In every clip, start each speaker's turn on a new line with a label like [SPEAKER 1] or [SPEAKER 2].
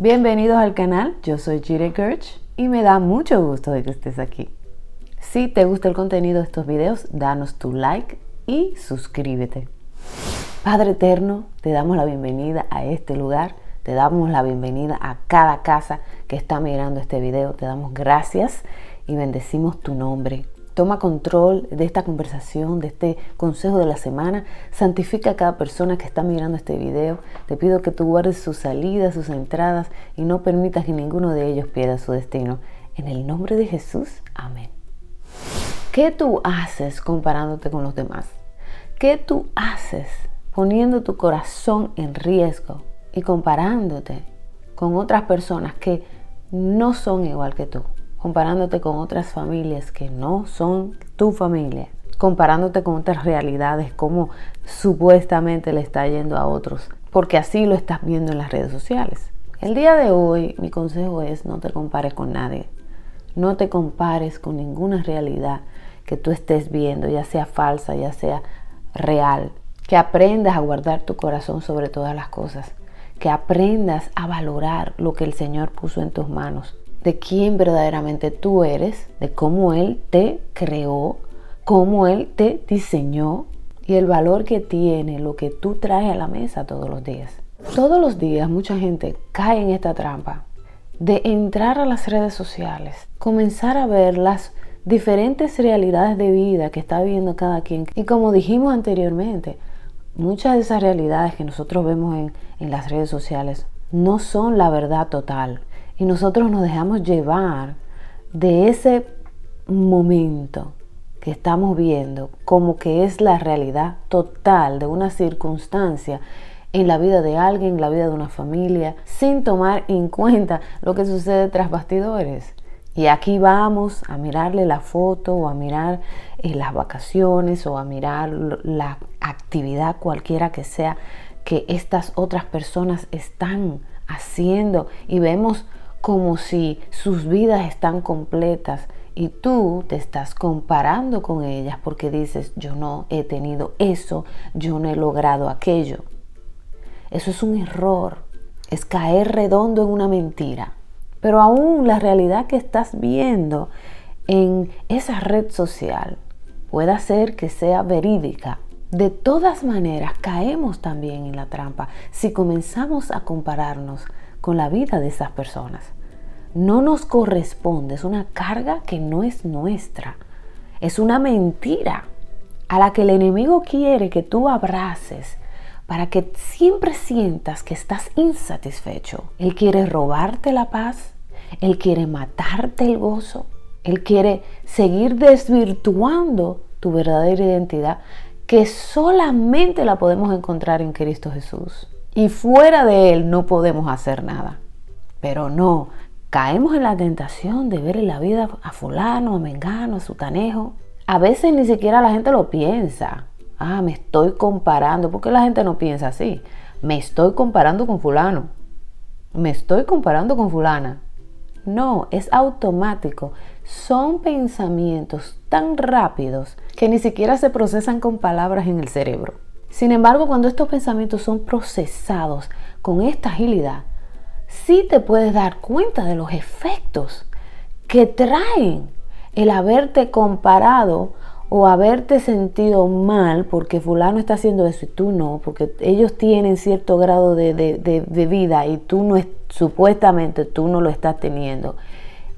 [SPEAKER 1] Bienvenidos al canal, yo soy Jire Gerch y me da mucho gusto de que estés aquí. Si te gusta el contenido de estos videos, danos tu like y suscríbete. Padre Eterno, te damos la bienvenida a este lugar, te damos la bienvenida a cada casa que está mirando este video, te damos gracias y bendecimos tu nombre. Toma control de esta conversación, de este consejo de la semana. Santifica a cada persona que está mirando este video. Te pido que tú guardes sus salidas, sus entradas y no permitas que ninguno de ellos pierda su destino. En el nombre de Jesús, amén. ¿Qué tú haces comparándote con los demás? ¿Qué tú haces poniendo tu corazón en riesgo y comparándote con otras personas que no son igual que tú? Comparándote con otras familias que no son tu familia, comparándote con otras realidades, como supuestamente le está yendo a otros, porque así lo estás viendo en las redes sociales. El día de hoy mi consejo es no te compares con nadie, no te compares con ninguna realidad que tú estés viendo, ya sea falsa, ya sea real, que aprendas a guardar tu corazón sobre todas las cosas, que aprendas a valorar lo que el Señor puso en tus manos, de quién verdaderamente tú eres, de cómo Él te creó, cómo Él te diseñó y el valor que tiene lo que tú traes a la mesa todos los días. Todos los días mucha gente cae en esta trampa de entrar a las redes sociales, comenzar a ver las diferentes realidades de vida que está viviendo cada quien. Y como dijimos anteriormente, muchas de esas realidades que nosotros vemos en, en las redes sociales no son la verdad total y nosotros nos dejamos llevar de ese momento que estamos viendo como que es la realidad total de una circunstancia en la vida de alguien, en la vida de una familia, sin tomar en cuenta lo que sucede tras bastidores. Y aquí vamos a mirarle la foto o a mirar eh, las vacaciones o a mirar la actividad cualquiera que sea que estas otras personas están haciendo y vemos como si sus vidas están completas y tú te estás comparando con ellas porque dices, yo no he tenido eso, yo no he logrado aquello. Eso es un error, es caer redondo en una mentira. Pero aún la realidad que estás viendo en esa red social puede ser que sea verídica. De todas maneras, caemos también en la trampa si comenzamos a compararnos con la vida de esas personas. No nos corresponde, es una carga que no es nuestra, es una mentira a la que el enemigo quiere que tú abraces para que siempre sientas que estás insatisfecho. Él quiere robarte la paz, él quiere matarte el gozo, él quiere seguir desvirtuando tu verdadera identidad que solamente la podemos encontrar en Cristo Jesús. Y fuera de Él no podemos hacer nada. Pero no, caemos en la tentación de ver en la vida a fulano, a mengano, a sutanejo. A veces ni siquiera la gente lo piensa. Ah, me estoy comparando. ¿Por qué la gente no piensa así? Me estoy comparando con fulano. Me estoy comparando con fulana. No, es automático. Son pensamientos tan rápidos que ni siquiera se procesan con palabras en el cerebro. Sin embargo, cuando estos pensamientos son procesados con esta agilidad, sí te puedes dar cuenta de los efectos que traen el haberte comparado o haberte sentido mal porque fulano está haciendo eso y tú no, porque ellos tienen cierto grado de, vida y tú no, supuestamente tú no lo estás teniendo.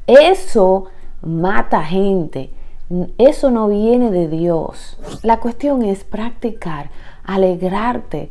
[SPEAKER 1] Eso mata gente, eso no viene de Dios. La cuestión es practicar, alegrarte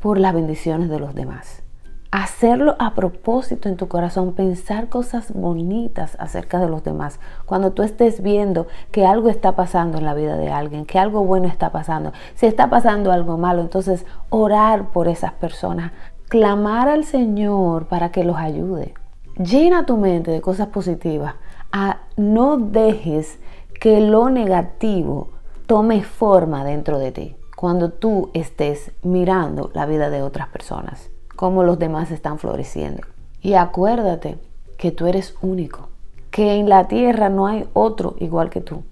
[SPEAKER 1] por las bendiciones de los demás hacerlo a propósito en tu corazón, pensar cosas bonitas acerca de los demás. Cuando tú estés viendo que algo está pasando en la vida de alguien, que algo bueno está pasando, si está pasando algo malo, entonces orar por esas personas, clamar al Señor para que los ayude. Llena tu mente de cosas positivas. A, no dejes que lo negativo tome forma dentro de ti cuando tú estés mirando la vida de otras personas cómo los demás están floreciendo. Y acuérdate que tú eres único, que en la tierra no hay otro igual que tú,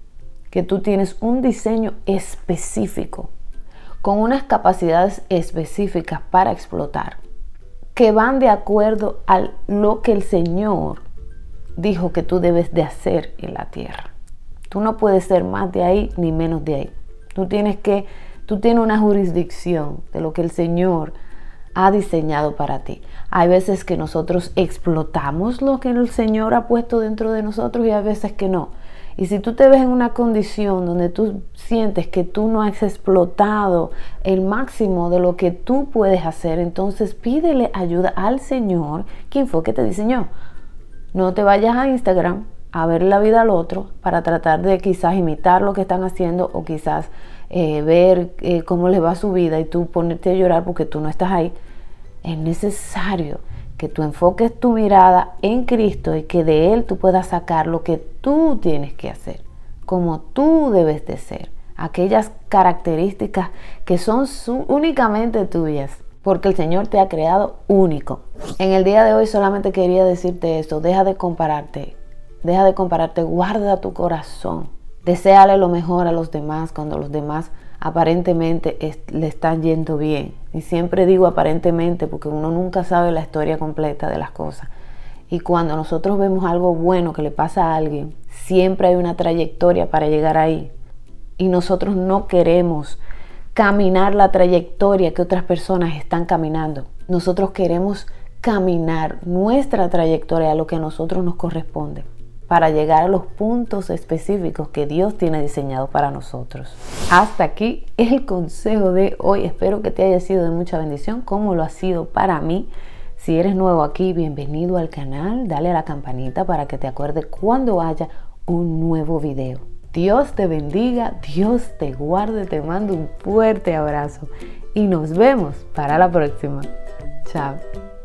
[SPEAKER 1] que tú tienes un diseño específico, con unas capacidades específicas para explotar, que van de acuerdo a lo que el Señor dijo que tú debes de hacer en la tierra. Tú no puedes ser más de ahí ni menos de ahí. Tú tienes que, tú tienes una jurisdicción de lo que el Señor ha diseñado para ti. Hay veces que nosotros explotamos lo que el Señor ha puesto dentro de nosotros y hay veces que no. Y si tú te ves en una condición donde tú sientes que tú no has explotado el máximo de lo que tú puedes hacer, entonces pídele ayuda al Señor, quien fue que te diseñó. No te vayas a Instagram a ver la vida al otro para tratar de quizás imitar lo que están haciendo o quizás eh, ver eh, cómo les va su vida y tú ponerte a llorar porque tú no estás ahí. Es necesario que tú enfoques tu mirada en Cristo y que de Él tú puedas sacar lo que tú tienes que hacer, como tú debes de ser, aquellas características que son únicamente tuyas, porque el Señor te ha creado único. En el día de hoy solamente quería decirte esto, deja de compararte, deja de compararte, guarda tu corazón, deséale lo mejor a los demás cuando los demás aparentemente le están yendo bien. Y siempre digo aparentemente porque uno nunca sabe la historia completa de las cosas. Y cuando nosotros vemos algo bueno que le pasa a alguien, siempre hay una trayectoria para llegar ahí. Y nosotros no queremos caminar la trayectoria que otras personas están caminando. Nosotros queremos caminar nuestra trayectoria a lo que a nosotros nos corresponde para llegar a los puntos específicos que Dios tiene diseñado para nosotros. Hasta aquí el consejo de hoy. Espero que te haya sido de mucha bendición, como lo ha sido para mí. Si eres nuevo aquí, bienvenido al canal. Dale a la campanita para que te acuerde cuando haya un nuevo video. Dios te bendiga, Dios te guarde, te mando un fuerte abrazo y nos vemos para la próxima. Chao.